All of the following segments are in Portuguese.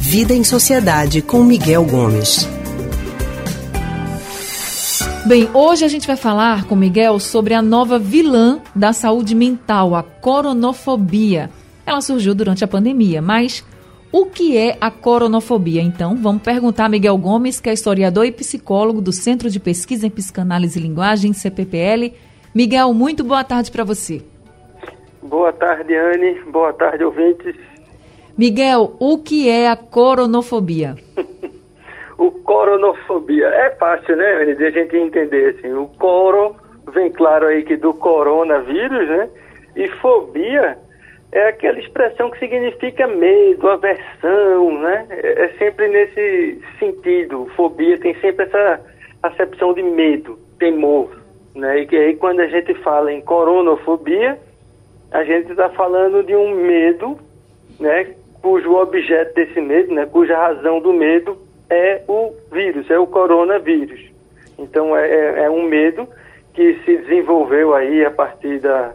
Vida em Sociedade com Miguel Gomes. Bem, hoje a gente vai falar com Miguel sobre a nova vilã da saúde mental, a coronofobia. Ela surgiu durante a pandemia, mas o que é a coronofobia? Então, vamos perguntar a Miguel Gomes, que é historiador e psicólogo do Centro de Pesquisa em Psicanálise e Linguagem, CPPL. Miguel, muito boa tarde para você. Boa tarde, Anne. Boa tarde, ouvintes. Miguel, o que é a coronofobia? o coronofobia. É fácil, né, de a gente entender assim. O coro vem claro aí que do coronavírus, né? E fobia é aquela expressão que significa medo, aversão, né? É, é sempre nesse sentido. Fobia tem sempre essa acepção de medo, temor, né? E que aí quando a gente fala em coronofobia, a gente está falando de um medo, né? cujo objeto desse medo, né, cuja razão do medo é o vírus, é o coronavírus. Então é, é, é um medo que se desenvolveu aí a partir da,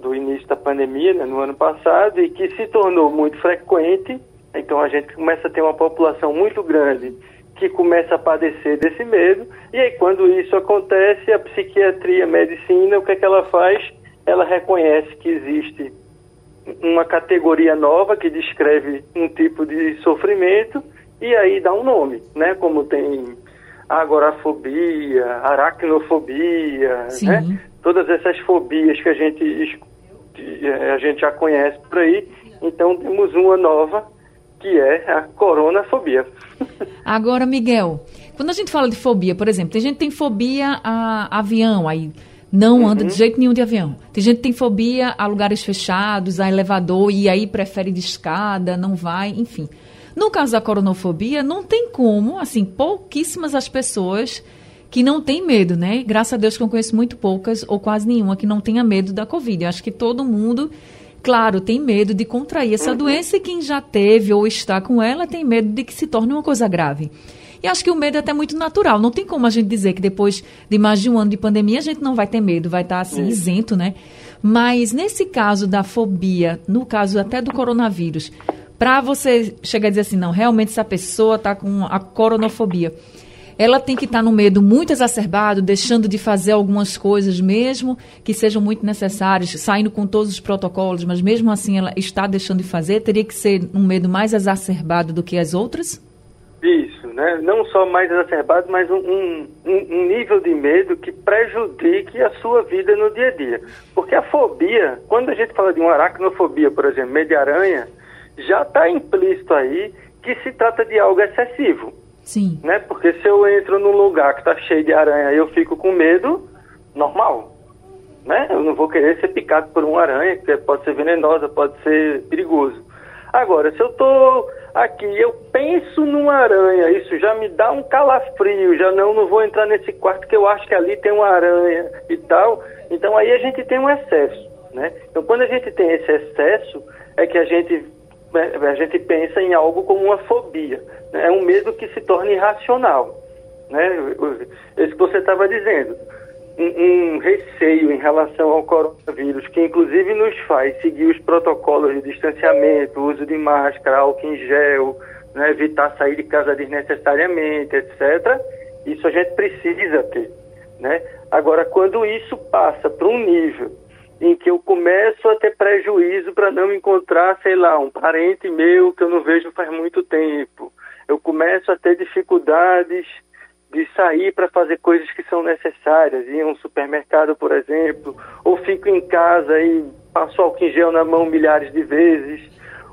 do início da pandemia, né, no ano passado, e que se tornou muito frequente. Então a gente começa a ter uma população muito grande que começa a padecer desse medo. E aí quando isso acontece, a psiquiatria, a medicina, o que é que ela faz? Ela reconhece que existe uma categoria nova que descreve um tipo de sofrimento e aí dá um nome, né? Como tem agorafobia, aracnofobia, né? Todas essas fobias que a gente a gente já conhece por aí. Então temos uma nova que é a coronafobia. Agora, Miguel, quando a gente fala de fobia, por exemplo, tem gente que tem fobia a avião, aí não uhum. anda de jeito nenhum de avião. Tem gente que tem fobia a lugares fechados, a elevador, e aí prefere de escada, não vai, enfim. No caso da coronofobia, não tem como, assim, pouquíssimas as pessoas que não têm medo, né? Graças a Deus que eu conheço muito poucas, ou quase nenhuma, que não tenha medo da Covid. Eu acho que todo mundo, claro, tem medo de contrair essa uhum. doença e quem já teve ou está com ela tem medo de que se torne uma coisa grave. E acho que o medo é até muito natural. Não tem como a gente dizer que depois de mais de um ano de pandemia a gente não vai ter medo, vai estar assim, isento, né? Mas nesse caso da fobia, no caso até do coronavírus, para você chegar a dizer assim, não, realmente essa pessoa está com a coronofobia, ela tem que estar tá no medo muito exacerbado, deixando de fazer algumas coisas mesmo que sejam muito necessárias, saindo com todos os protocolos, mas mesmo assim ela está deixando de fazer, teria que ser um medo mais exacerbado do que as outras? Isso, né? Não só mais exacerbado, mas um, um, um, nível de medo que prejudique a sua vida no dia a dia. Porque a fobia, quando a gente fala de uma aracnofobia, por exemplo, medo de aranha, já está implícito aí que se trata de algo excessivo. Sim. Né? Porque se eu entro num lugar que está cheio de aranha e eu fico com medo, normal. Né? Eu não vou querer ser picado por uma aranha, que pode ser venenosa, pode ser perigoso. Agora, se eu estou aqui, eu penso numa aranha, isso já me dá um calafrio, já não, não vou entrar nesse quarto que eu acho que ali tem uma aranha e tal. Então aí a gente tem um excesso, né? Então quando a gente tem esse excesso, é que a gente a gente pensa em algo como uma fobia, né? é um medo que se torna irracional, né? Isso que você estava dizendo um, um, receio em relação ao coronavírus, que inclusive nos faz seguir os protocolos de distanciamento, uso de máscara, álcool em gel, né, evitar sair de casa desnecessariamente, etc. Isso a gente precisa ter. Né? Agora, quando isso passa para um nível em que eu começo a ter prejuízo para não encontrar, sei lá, um parente meu que eu não vejo faz muito tempo, eu começo a ter dificuldades de sair para fazer coisas que são necessárias, ir a um supermercado, por exemplo, ou fico em casa e passo álcool em gel na mão milhares de vezes,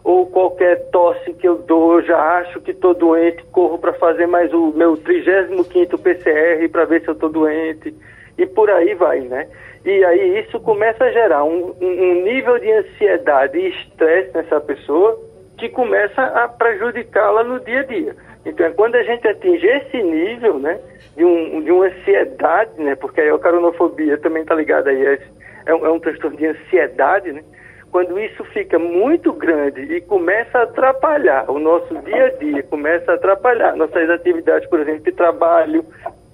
ou qualquer tosse que eu dou, eu já acho que estou doente, corro para fazer mais o meu 35º PCR para ver se eu estou doente, e por aí vai, né? E aí isso começa a gerar um, um nível de ansiedade e estresse nessa pessoa que começa a prejudicá-la no dia a dia. Então, é quando a gente atinge esse nível, né, de, um, de uma ansiedade, né, porque a caronofobia também está ligada aí, é, é, um, é um transtorno de ansiedade, né, quando isso fica muito grande e começa a atrapalhar o nosso dia a dia, começa a atrapalhar nossas atividades, por exemplo, de trabalho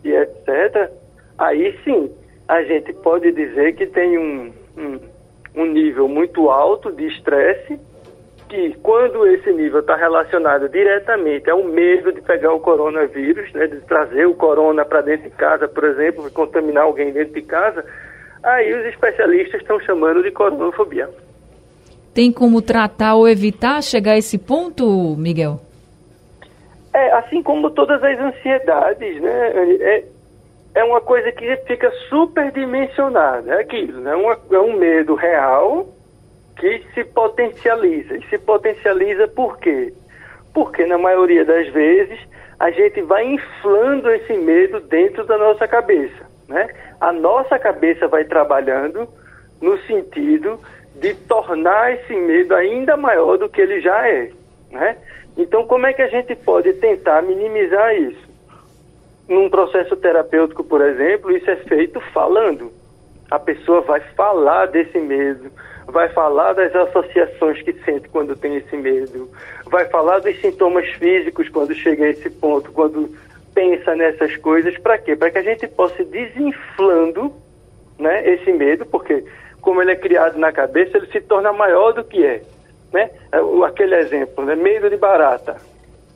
e etc., aí sim a gente pode dizer que tem um, um, um nível muito alto de estresse, que quando esse nível está relacionado diretamente ao medo de pegar o coronavírus, né, de trazer o corona para dentro de casa, por exemplo, contaminar alguém dentro de casa, aí os especialistas estão chamando de coronofobia. Tem como tratar ou evitar chegar a esse ponto, Miguel? É, assim como todas as ansiedades, né? É, é uma coisa que fica superdimensionada, é aquilo, né? Uma, é um medo real que se potencializa. E se potencializa por quê? Porque na maioria das vezes a gente vai inflando esse medo dentro da nossa cabeça, né? A nossa cabeça vai trabalhando no sentido de tornar esse medo ainda maior do que ele já é, né? Então, como é que a gente pode tentar minimizar isso? Num processo terapêutico, por exemplo, isso é feito falando. A pessoa vai falar desse medo, vai falar das associações que sente quando tem esse medo, vai falar dos sintomas físicos quando chega a esse ponto, quando pensa nessas coisas. Para quê? Para que a gente possa ir desinflando né, esse medo, porque como ele é criado na cabeça, ele se torna maior do que é. Né? É, aquele exemplo, né? medo de barata.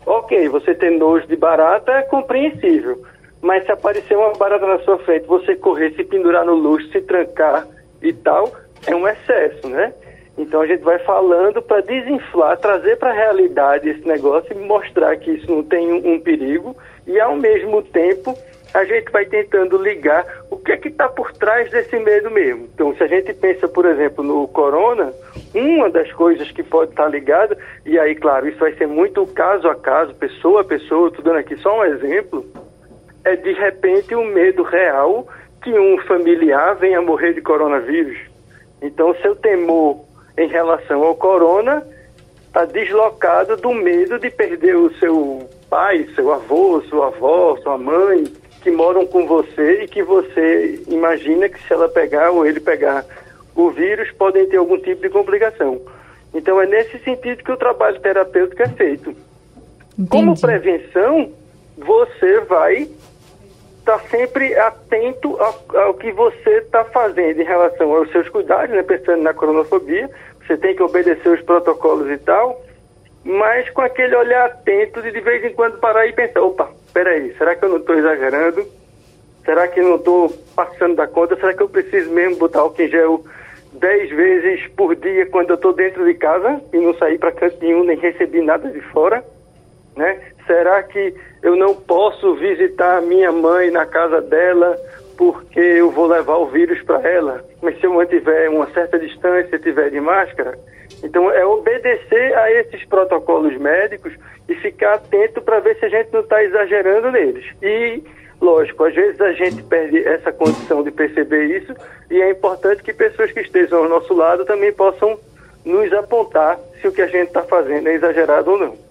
Ok, você ter nojo de barata é compreensível, mas se aparecer uma barata na sua frente, você correr, se pendurar no luxo, se trancar e tal, é um excesso, né? Então a gente vai falando para desinflar, trazer para a realidade esse negócio e mostrar que isso não tem um, um perigo e ao mesmo tempo a gente vai tentando ligar o que é que está por trás desse medo mesmo. Então, se a gente pensa, por exemplo, no corona, uma das coisas que pode estar tá ligada, e aí, claro, isso vai ser muito caso a caso, pessoa a pessoa, estou dando aqui só um exemplo, é de repente o um medo real que um familiar venha morrer de coronavírus. Então, seu temor em relação ao corona está deslocado do medo de perder o seu pai, seu avô, sua avó, sua mãe, que moram com você e que você imagina que se ela pegar ou ele pegar o vírus, podem ter algum tipo de complicação. Então é nesse sentido que o trabalho terapêutico é feito. Entendi. Como prevenção, você vai estar tá sempre atento ao, ao, que você está fazendo em relação aos seus cuidados, né, pensando na coronofobia, você tem que obedecer os protocolos e tal, mas com aquele olhar atento de de vez em quando parar e pensar, opa, peraí, será que eu não estou exagerando? Será que eu não estou passando da conta? Será que eu preciso mesmo botar álcool em gel dez vezes por dia quando eu estou dentro de casa e não sair para canto nenhum nem receber nada de fora? Né? Será que eu não posso visitar minha mãe na casa dela porque eu vou levar o vírus para ela? Mas se eu mantiver uma certa distância, tiver de máscara, então é obedecer a esses protocolos médicos e ficar atento para ver se a gente não está exagerando neles. E, lógico, às vezes a gente perde essa condição de perceber isso e é importante que pessoas que estejam ao nosso lado também possam nos apontar se o que a gente está fazendo é exagerado ou não.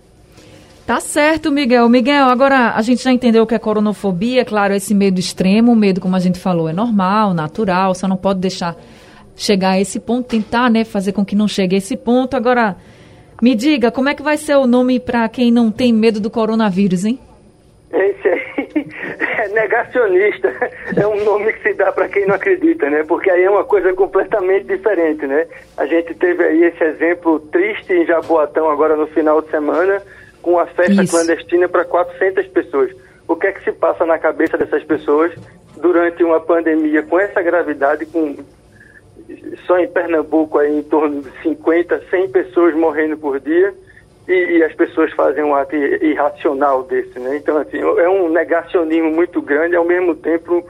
Tá certo, Miguel. Miguel, agora a gente já entendeu o que é coronofobia, claro, esse medo extremo, o medo, como a gente falou, é normal, natural, só não pode deixar chegar a esse ponto, tentar, né, fazer com que não chegue a esse ponto. Agora, me diga, como é que vai ser o nome para quem não tem medo do coronavírus, hein? Esse aí é negacionista. É um nome que se dá para quem não acredita, né? Porque aí é uma coisa completamente diferente, né? A gente teve aí esse exemplo triste em Jaboatão agora no final de semana, com uma festa Isso. clandestina para 400 pessoas. O que é que se passa na cabeça dessas pessoas durante uma pandemia com essa gravidade, com só em Pernambuco aí em torno de 50, 100 pessoas morrendo por dia e, e, as pessoas fazem um ato irracional desse, né? Então, assim, é um negacionismo muito grande, ao mesmo tempo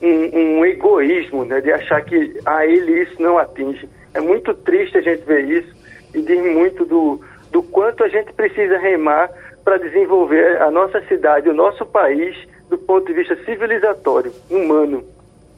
um, um egoísmo, né? De achar que a ele isso não atinge. É muito triste a gente ver isso e diz muito do, do quanto a gente precisa remar para desenvolver a nossa cidade, o nosso país, do ponto de vista civilizatório, humano.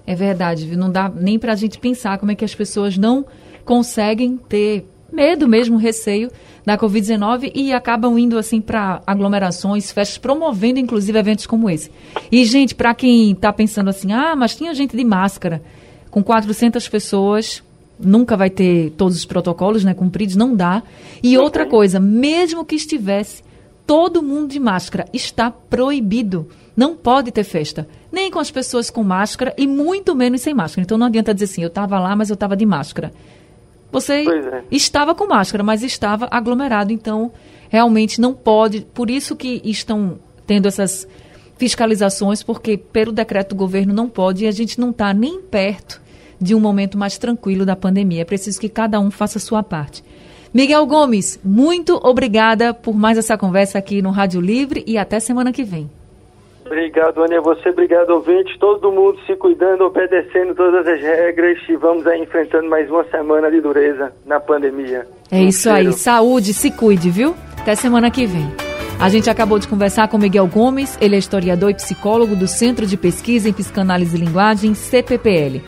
É verdade, não dá nem para a gente pensar como é que as pessoas não conseguem ter medo mesmo, receio da Covid-19 e acabam indo assim para aglomerações, festas, promovendo inclusive eventos como esse. E, gente, para quem está pensando assim, ah, mas tinha gente de máscara, com 400 pessoas, nunca vai ter todos os protocolos né, cumpridos, não dá. E outra coisa, mesmo que estivesse, todo mundo de máscara está proibido. Não pode ter festa, nem com as pessoas com máscara e muito menos sem máscara. Então não adianta dizer assim, eu estava lá, mas eu estava de máscara. Você é. estava com máscara, mas estava aglomerado, então realmente não pode. Por isso que estão tendo essas fiscalizações, porque pelo decreto do governo não pode e a gente não está nem perto de um momento mais tranquilo da pandemia. É preciso que cada um faça a sua parte. Miguel Gomes, muito obrigada por mais essa conversa aqui no Rádio Livre e até semana que vem. Obrigado, Aninha. Você, obrigado, ouvinte. Todo mundo se cuidando, obedecendo todas as regras e vamos aí enfrentando mais uma semana de dureza na pandemia. É um isso cheiro. aí. Saúde, se cuide, viu? Até semana que vem. A gente acabou de conversar com Miguel Gomes, ele é historiador e psicólogo do Centro de Pesquisa em Psicanálise e Linguagem, CPPL.